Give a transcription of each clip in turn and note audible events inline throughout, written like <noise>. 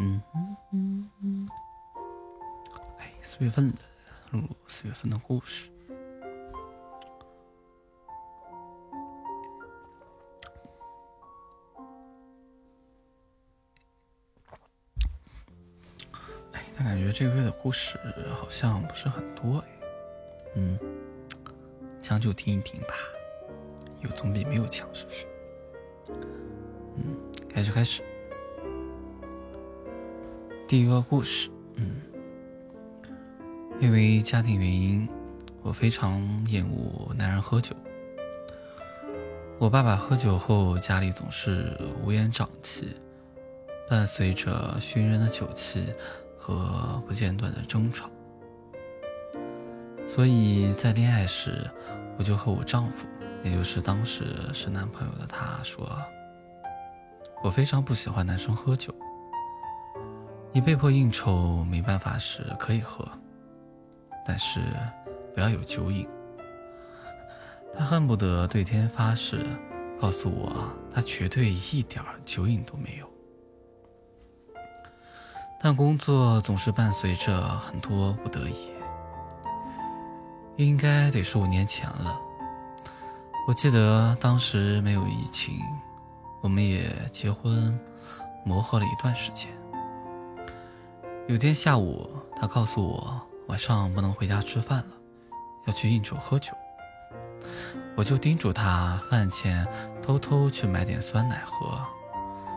嗯嗯嗯，哎，四月份了，录四月份的故事。哎，但感觉这个月的故事好像不是很多哎。嗯，将就听一听吧，有总比没有强，是不是？嗯，开始开始。第一个故事，嗯，因为家庭原因，我非常厌恶男人喝酒。我爸爸喝酒后，家里总是乌烟瘴气，伴随着熏人的酒气和不间断的争吵。所以在恋爱时，我就和我丈夫，也就是当时是男朋友的他说，我非常不喜欢男生喝酒。你被迫应酬没办法时可以喝，但是不要有酒瘾。他恨不得对天发誓，告诉我他绝对一点酒瘾都没有。但工作总是伴随着很多不得已，应该得是五年前了。我记得当时没有疫情，我们也结婚磨合了一段时间。有天下午，他告诉我晚上不能回家吃饭了，要去应酬喝酒。我就叮嘱他饭前偷偷去买点酸奶喝，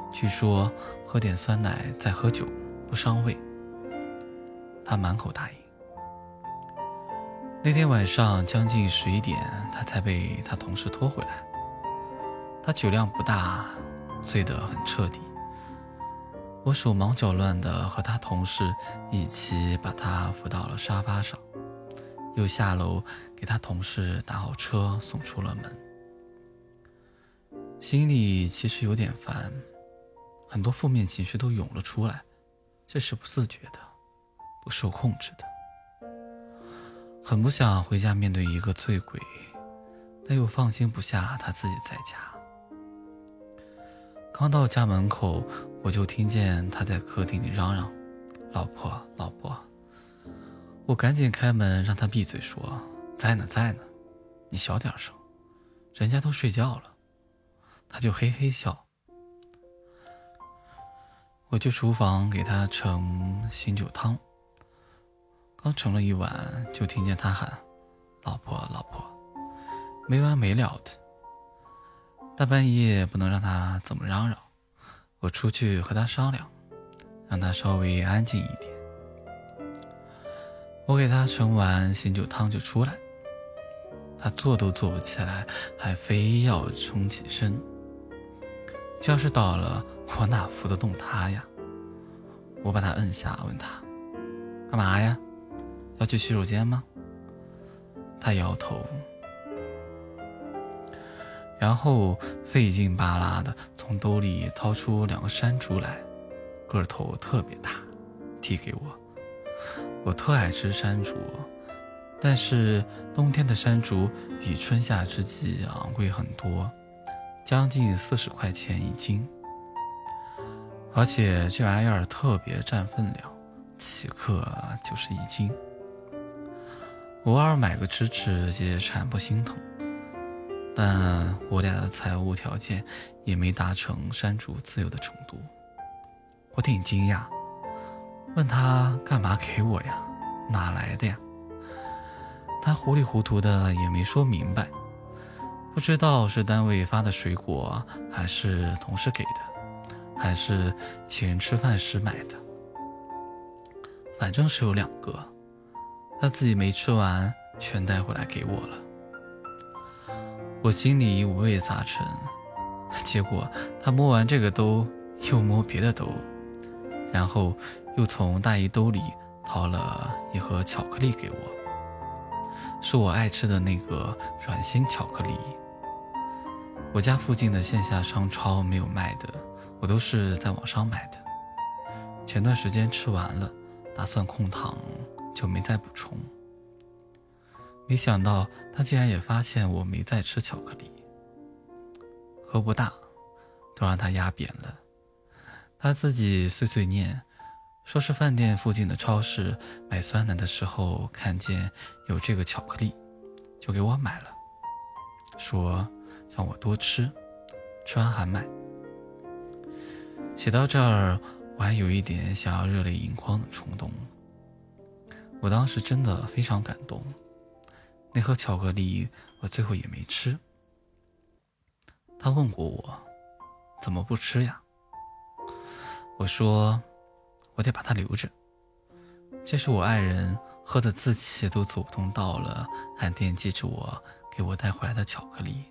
据说喝点酸奶再喝酒不伤胃。他满口答应。那天晚上将近十一点，他才被他同事拖回来。他酒量不大，醉得很彻底。我手忙脚乱地和他同事一起把他扶到了沙发上，又下楼给他同事打好车送出了门。心里其实有点烦，很多负面情绪都涌了出来，这是不自觉的，不受控制的。很不想回家面对一个醉鬼，但又放心不下他自己在家。刚到家门口，我就听见他在客厅里嚷嚷：“老婆，老婆！”我赶紧开门让他闭嘴，说：“在呢，在呢，你小点声，人家都睡觉了。”他就嘿嘿笑。我去厨房给他盛醒酒汤，刚盛了一碗，就听见他喊：“老婆，老婆！”没完没了的。大半夜不能让他怎么嚷嚷，我出去和他商量，让他稍微安静一点。我给他盛完醒酒汤就出来，他坐都坐不起来，还非要冲起身。要是倒了，我哪扶得动他呀？我把他摁下，问他：“干嘛呀？要去洗手间吗？”他摇头。然后费劲巴拉的从兜里掏出两个山竹来，个头特别大，递给我。我特爱吃山竹，但是冬天的山竹比春夏之际昂贵很多，将近四十块钱一斤。而且这玩意儿特别占分量，起克就是一斤。偶尔买个吃吃也馋不心疼。但我俩的财务条件也没达成删除自由的程度，我挺惊讶，问他干嘛给我呀？哪来的呀？他糊里糊涂的也没说明白，不知道是单位发的水果，还是同事给的，还是请人吃饭时买的，反正是有两个，他自己没吃完，全带回来给我了。我心里五味杂陈，结果他摸完这个兜，又摸别的兜，然后又从大衣兜里掏了一盒巧克力给我，是我爱吃的那个软心巧克力。我家附近的线下商超没有卖的，我都是在网上买的。前段时间吃完了，打算控糖，就没再补充。没想到他竟然也发现我没在吃巧克力，喝不大，都让他压扁了。他自己碎碎念，说是饭店附近的超市买酸奶的时候看见有这个巧克力，就给我买了，说让我多吃，吃完还买。写到这儿，我还有一点想要热泪盈眶的冲动。我当时真的非常感动。那盒巧克力我最后也没吃。他问过我，怎么不吃呀？我说。我得把它留着，这是我爱人喝的自己都走不动道了，还惦记着我给我带回来的巧克力。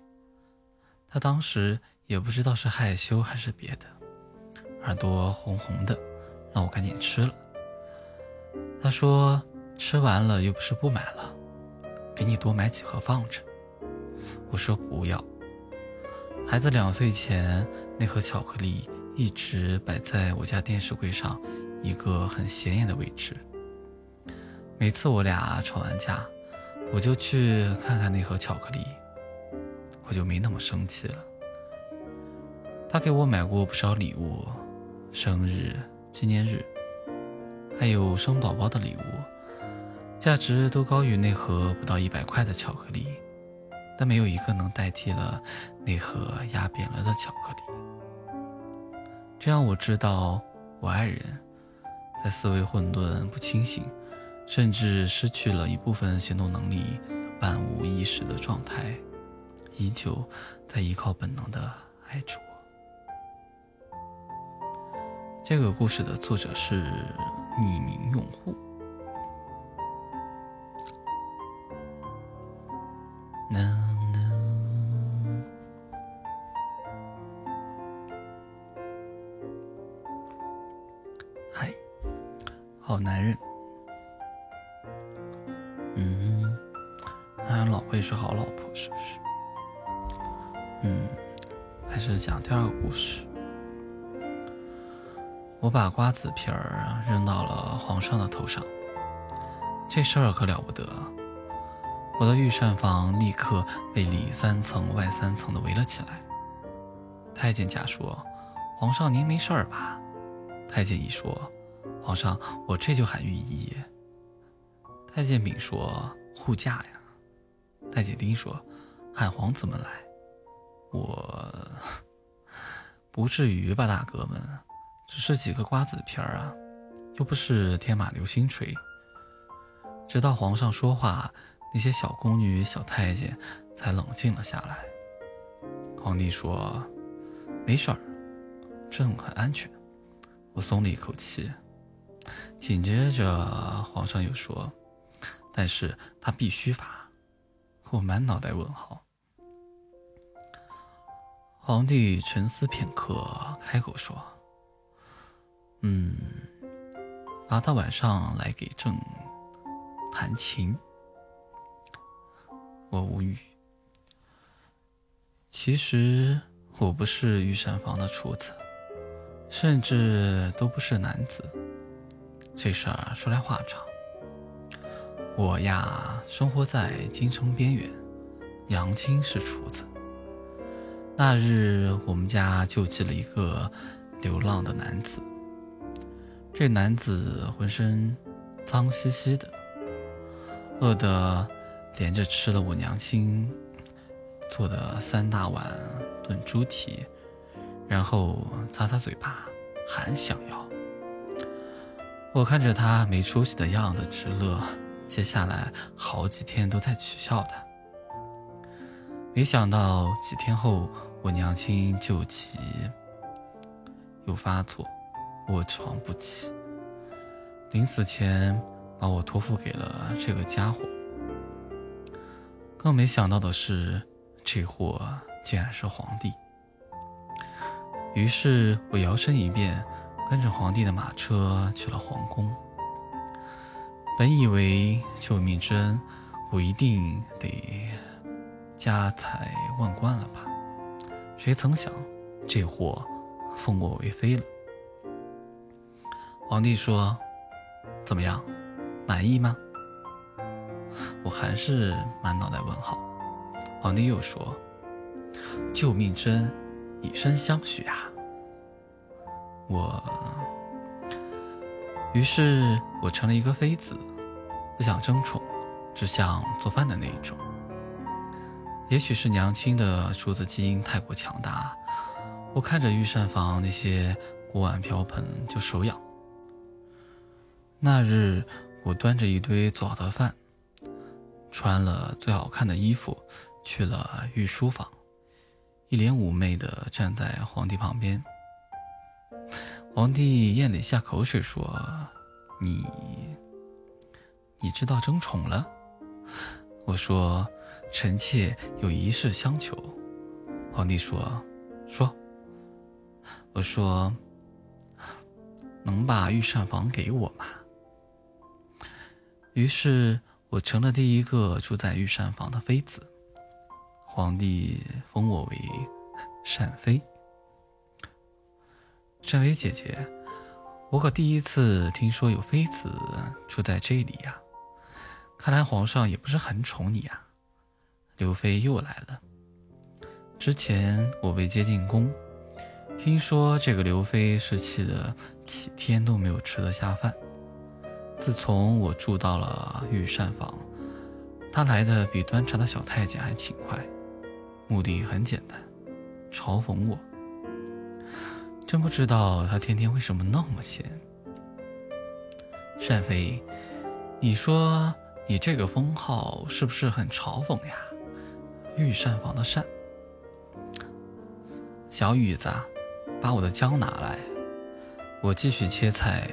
他当时也不知道是害羞还是别的，耳朵红红的，让我赶紧吃了。他说吃完了又不是不买了，给你多买几盒放着。我说不要。孩子两岁前那盒巧克力一直摆在我家电视柜上。一个很显眼的位置。每次我俩吵完架，我就去看看那盒巧克力，我就没那么生气了。他给我买过不少礼物，生日、纪念日，还有生宝宝的礼物，价值都高于那盒不到一百块的巧克力，但没有一个能代替了那盒压扁了的巧克力。这让我知道，我爱人。在思维混沌、不清醒，甚至失去了一部分行动能力半无意识的状态，依旧在依靠本能的爱着我。这个故事的作者是匿名用户。嗨好男人，嗯，还老婆也是好老婆，是不是？嗯，还是讲第二个故事。我把瓜子皮儿扔到了皇上的头上，这事儿可了不得。我的御膳房立刻被里三层外三层的围了起来。太监甲说：“皇上您没事儿吧？”太监乙说。皇上，我这就喊御医。太监丙说：“护驾呀。”太监丁说：“喊皇子们来。”我 <laughs> 不至于吧，大哥们，只是几个瓜子皮儿啊，又不是天马流星锤。直到皇上说话，那些小宫女、小太监才冷静了下来。皇帝说：“没事儿，朕很安全。”我松了一口气。紧接着，皇上又说：“但是他必须罚。”我满脑袋问号。皇帝沉思片刻，开口说：“嗯，罚他晚上来给朕弹琴。”我无语。其实我不是御膳房的厨子，甚至都不是男子。这事儿说来话长。我呀，生活在京城边缘，娘亲是厨子。那日，我们家救济了一个流浪的男子。这男子浑身脏兮兮的，饿得连着吃了我娘亲做的三大碗炖猪蹄，然后擦擦嘴巴，还想要。我看着他没出息的样子直乐，接下来好几天都在取笑他。没想到几天后，我娘亲就急又发作，卧床不起。临死前把我托付给了这个家伙。更没想到的是，这货竟然是皇帝。于是我摇身一变。跟着皇帝的马车去了皇宫。本以为救命之恩，我一定得家财万贯了吧？谁曾想，这货封我为妃了。皇帝说：“怎么样，满意吗？”我还是满脑袋问号。皇帝又说：“救命之恩，以身相许啊。”我于是我成了一个妃子，不想争宠，只想做饭的那一种。也许是娘亲的厨子基因太过强大，我看着御膳房那些锅碗瓢盆就手痒。那日，我端着一堆做好的饭，穿了最好看的衣服，去了御书房，一脸妩媚地站在皇帝旁边。皇帝咽了一下口水，说：“你，你知道争宠了？”我说：“臣妾有一事相求。”皇帝说：“说。”我说：“能把御膳房给我吗？”于是我成了第一个住在御膳房的妃子，皇帝封我为 <laughs> 膳妃。这位姐姐，我可第一次听说有妃子住在这里呀！看来皇上也不是很宠你呀。刘妃又来了。之前我被接进宫，听说这个刘妃是气得几天都没有吃得下饭。自从我住到了御膳房，他来的比端茶的小太监还勤快，目的很简单，嘲讽我。真不知道他天天为什么那么闲。单妃，你说你这个封号是不是很嘲讽呀？御膳房的膳。小雨子，把我的姜拿来，我继续切菜。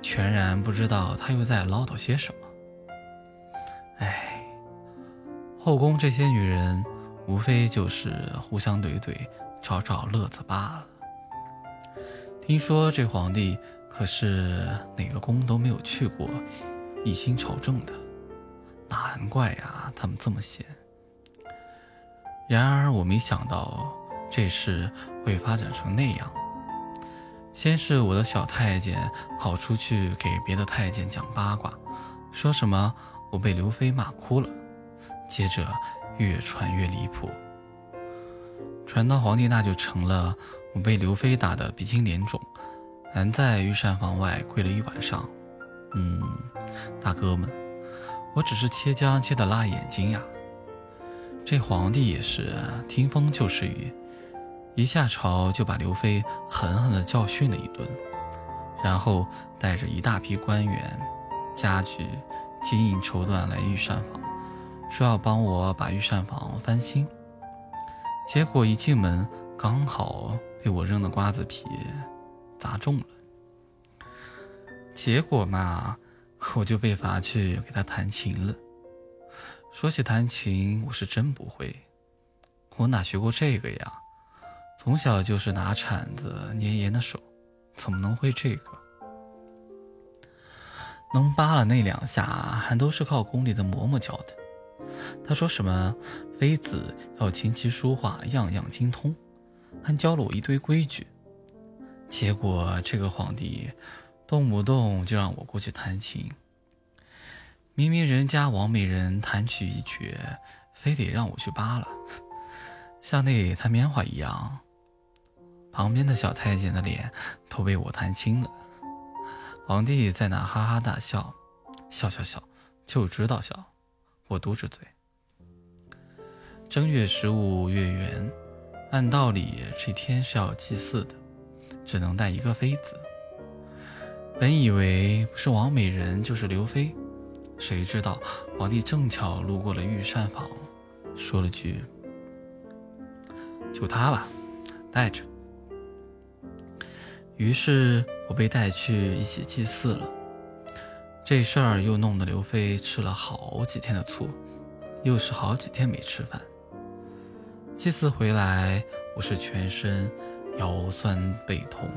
全然不知道他又在唠叨些什么。哎，后宫这些女人，无非就是互相怼怼，找找乐子罢了。听说这皇帝可是哪个宫都没有去过，一心朝政的，难怪呀，他们这么闲。然而我没想到这事会发展成那样。先是我的小太监跑出去给别的太监讲八卦，说什么我被刘飞骂哭了。接着越传越离谱，传到皇帝那就成了我被刘飞打得鼻青脸肿，还在御膳房外跪了一晚上。嗯，大哥们，我只是切姜切得辣眼睛呀。这皇帝也是听风就是雨。一下朝就把刘飞狠狠地教训了一顿，然后带着一大批官员、家具、金银绸缎来御膳房，说要帮我把御膳房翻新。结果一进门，刚好被我扔的瓜子皮砸中了。结果嘛，我就被罚去给他弹琴了。说起弹琴，我是真不会，我哪学过这个呀？从小就是拿铲子捏盐的手，怎么能会这个？能扒了那两下，还都是靠宫里的嬷嬷教的。她说什么妃子要琴棋书画样样精通，还教了我一堆规矩。结果这个皇帝动不动就让我过去弹琴，明明人家王美人弹曲一绝，非得让我去扒了，像那弹棉花一样。旁边的小太监的脸都被我弹青了，皇帝在那哈哈大笑，笑笑笑，就知道笑。我嘟着嘴。正月十五月圆，按道理这天是要祭祀的，只能带一个妃子。本以为不是王美人就是刘妃，谁知道皇帝正巧路过了御膳房，说了句：“就她吧，带着。”于是我被带去一起祭祀了，这事儿又弄得刘飞吃了好几天的醋，又是好几天没吃饭。祭祀回来，我是全身腰酸背痛，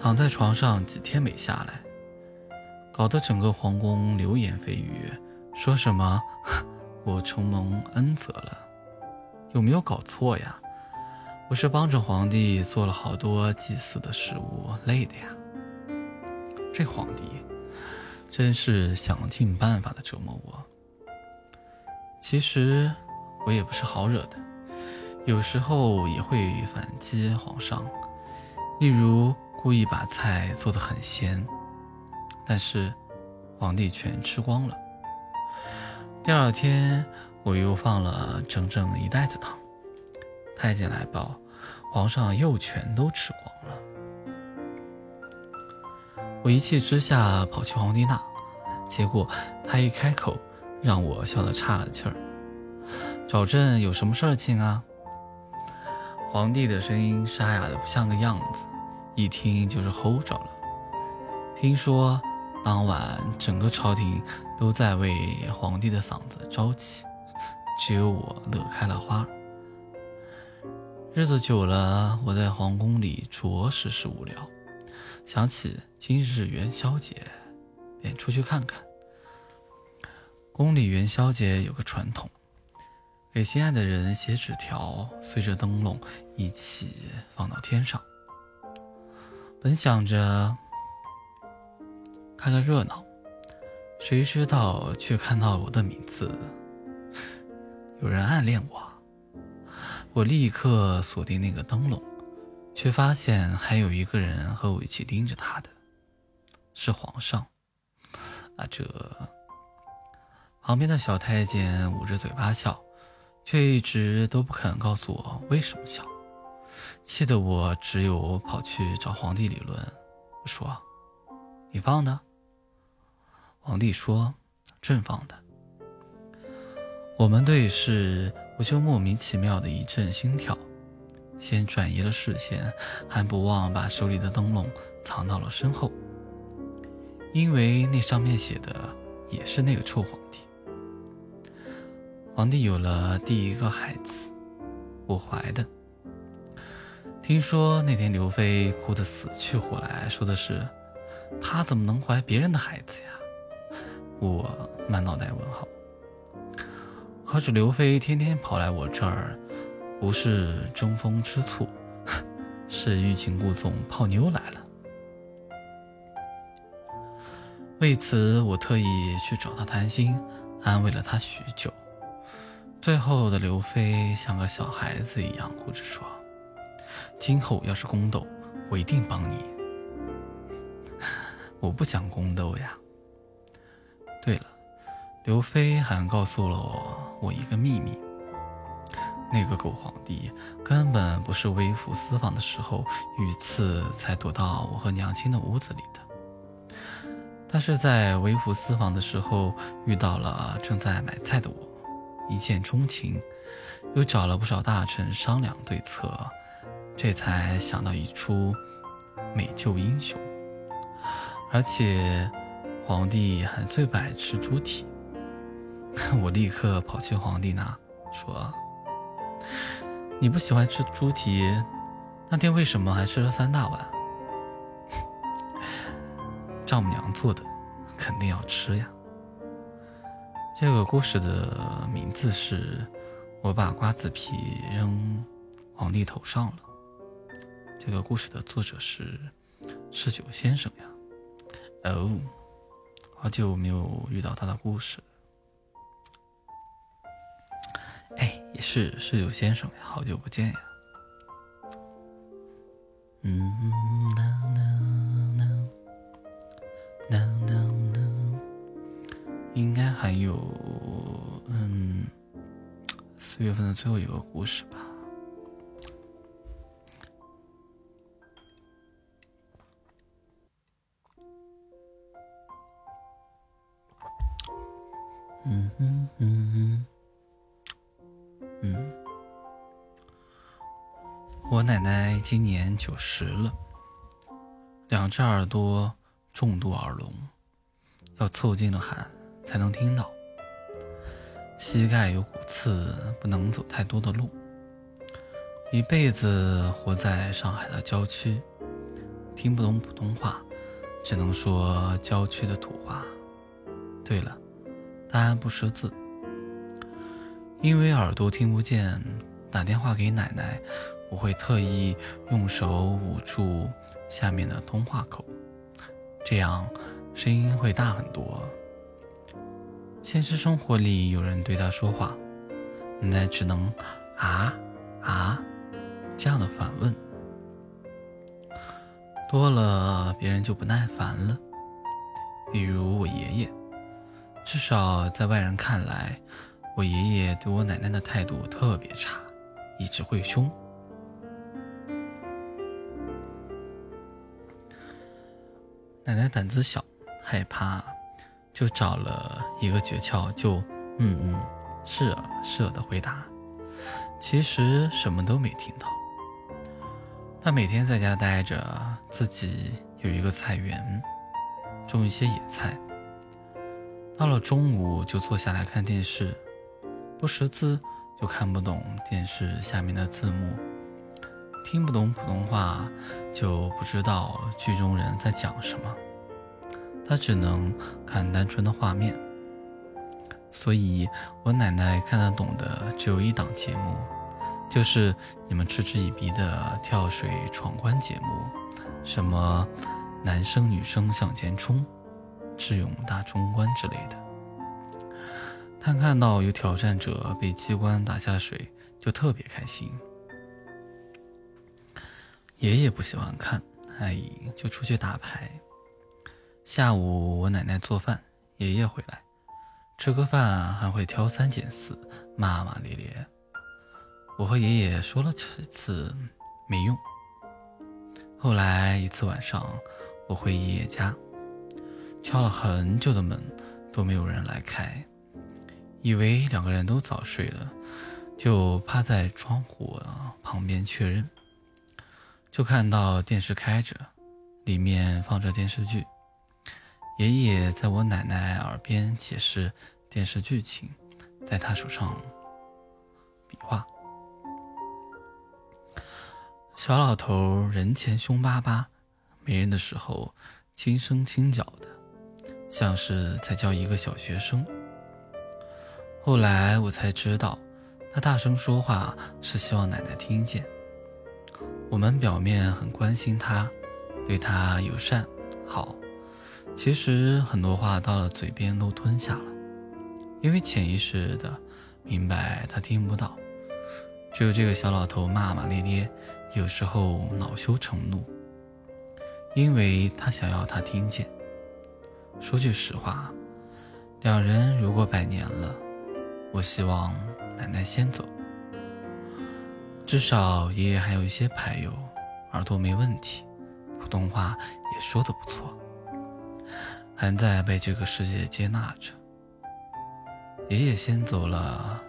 躺在床上几天没下来，搞得整个皇宫流言蜚语，说什么 <laughs> 我承蒙恩泽了，有没有搞错呀？我是帮着皇帝做了好多祭祀的事物，累的呀。这皇帝真是想尽办法的折磨我。其实我也不是好惹的，有时候也会反击皇上，例如故意把菜做得很咸，但是皇帝全吃光了。第二天，我又放了整整一袋子糖。太监来报，皇上又全都吃光了。我一气之下跑去皇帝那，结果他一开口，让我笑得岔了气儿。找朕有什么事情，啊？皇帝的声音沙哑的不像个样子，一听就是齁着了。听说当晚整个朝廷都在为皇帝的嗓子着急，只有我乐开了花。日子久了，我在皇宫里着实是无聊。想起今日元宵节，便出去看看。宫里元宵节有个传统，给心爱的人写纸条，随着灯笼一起放到天上。本想着看个热闹，谁知道却看到我的名字，有人暗恋我。我立刻锁定那个灯笼。却发现还有一个人和我一起盯着他的，是皇上。啊，这旁边的小太监捂着嘴巴笑，却一直都不肯告诉我为什么笑，气得我只有跑去找皇帝理论。说：“你放的？”皇帝说：“朕放的。”我们对视，我就莫名其妙的一阵心跳。先转移了视线，还不忘把手里的灯笼藏到了身后，因为那上面写的也是那个臭皇帝。皇帝有了第一个孩子，我怀的。听说那天刘飞哭得死去活来，说的是他怎么能怀别人的孩子呀？我满脑袋问号。可是刘飞天天跑来我这儿。不是争风吃醋，<laughs> 是欲擒故纵泡妞来了。为此，我特意去找他谈心，安慰了他许久。最后的刘飞像个小孩子一样哭着说：“今后要是宫斗，我一定帮你。<laughs> ”我不想宫斗呀。对了，刘飞还告诉了我我一个秘密。那个狗皇帝根本不是微服私访的时候遇刺才躲到我和娘亲的屋子里的，他是在微服私访的时候遇到了正在买菜的我，一见钟情，又找了不少大臣商量对策，这才想到一出美救英雄。而且皇帝还最不爱吃猪蹄，<laughs> 我立刻跑去皇帝那说。你不喜欢吃猪蹄，那天为什么还吃了三大碗？丈母娘做的，肯定要吃呀。这个故事的名字是“我把瓜子皮扔皇帝头上了”。这个故事的作者是嗜酒先生呀。哦，好久没有遇到他的故事了。是是有先生，好久不见呀。嗯，应该还有嗯四月份的最后一个故事吧。今年九十了，两只耳朵重度耳聋，要凑近了喊才能听到。膝盖有骨刺，不能走太多的路。一辈子活在上海的郊区，听不懂普通话，只能说郊区的土话。对了，答案不识字。因为耳朵听不见，打电话给奶奶，我会特意用手捂住下面的通话口，这样声音会大很多。现实生活里有人对他说话，奶奶只能啊啊这样的反问，多了别人就不耐烦了。比如我爷爷，至少在外人看来，我爷爷对我奶奶的态度特别差，一直会凶。奶奶胆子小，害怕，就找了一个诀窍，就嗯嗯，是啊是啊的回答，其实什么都没听到。他每天在家待着，自己有一个菜园，种一些野菜。到了中午就坐下来看电视，不识字就看不懂电视下面的字幕，听不懂普通话就不知道剧中人在讲什么。他只能看单纯的画面，所以我奶奶看得懂的只有一档节目。就是你们嗤之以鼻的跳水闯关节目，什么男生女生向前冲、智勇大冲关之类的。他看到有挑战者被机关打下水，就特别开心。爷爷不喜欢看，哎，就出去打牌。下午我奶奶做饭，爷爷回来吃个饭还会挑三拣四，骂骂咧咧。我和爷爷说了几次没用。后来一次晚上，我回爷爷家，敲了很久的门都没有人来开，以为两个人都早睡了，就趴在窗户旁边确认，就看到电视开着，里面放着电视剧，爷爷在我奶奶耳边解释电视剧情，在他手上比划。小老头人前凶巴巴，没人的时候轻声轻脚的，像是在教一个小学生。后来我才知道，他大声说话是希望奶奶听见。我们表面很关心他，对他友善好，其实很多话到了嘴边都吞下了，因为潜意识的明白他听不到。只有这个小老头骂骂咧咧。有时候恼羞成怒，因为他想要他听见。说句实话，两人如果百年了，我希望奶奶先走，至少爷爷还有一些牌友，耳朵没问题，普通话也说得不错，还在被这个世界接纳着。爷爷先走了，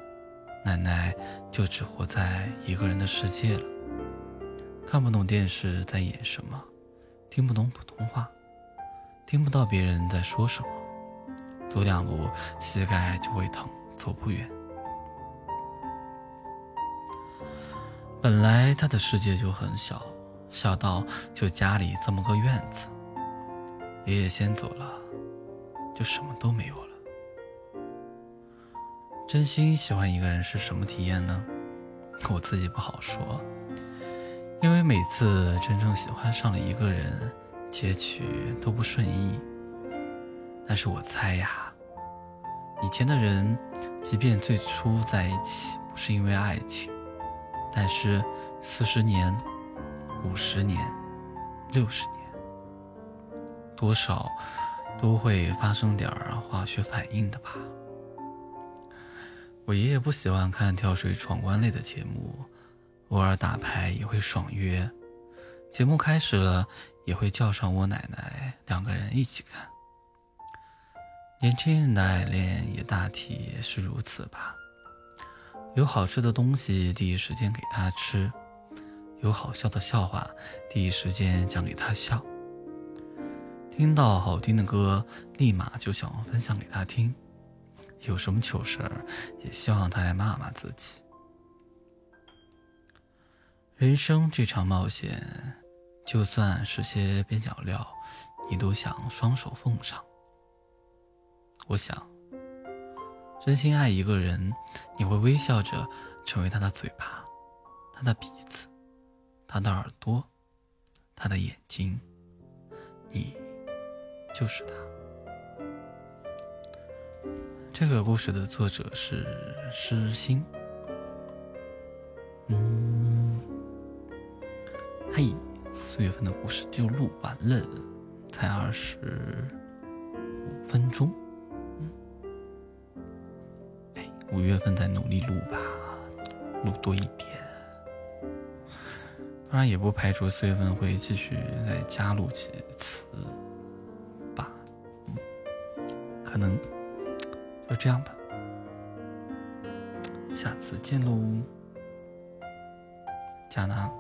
奶奶就只活在一个人的世界了。看不懂电视在演什么，听不懂普通话，听不到别人在说什么，走两步膝盖就会疼，走不远。本来他的世界就很小，小到就家里这么个院子。爷爷先走了，就什么都没有了。真心喜欢一个人是什么体验呢？我自己不好说。因为每次真正喜欢上了一个人，结局都不顺意。但是我猜呀，以前的人，即便最初在一起不是因为爱情，但是四十年、五十年、六十年，多少都会发生点化学反应的吧。我爷爷不喜欢看跳水闯关类的节目。偶尔打牌也会爽约，节目开始了也会叫上我奶奶，两个人一起看。年轻人的爱恋也大体是如此吧。有好吃的东西第一时间给他吃，有好笑的笑话第一时间讲给他笑，听到好听的歌立马就想分享给他听，有什么糗事儿也希望他来骂骂自己。人生这场冒险，就算是些边角料，你都想双手奉上。我想，真心爱一个人，你会微笑着成为他的嘴巴，他的鼻子，他的耳朵，他的眼睛，你就是他。这个故事的作者是诗心。嗯。嘿，四月份的故事就录完了，才二十五分钟。五月份再努力录吧，录多一点。当然，也不排除四月份会继续再加录几次吧。嗯，可能就这样吧。下次见喽，加拿。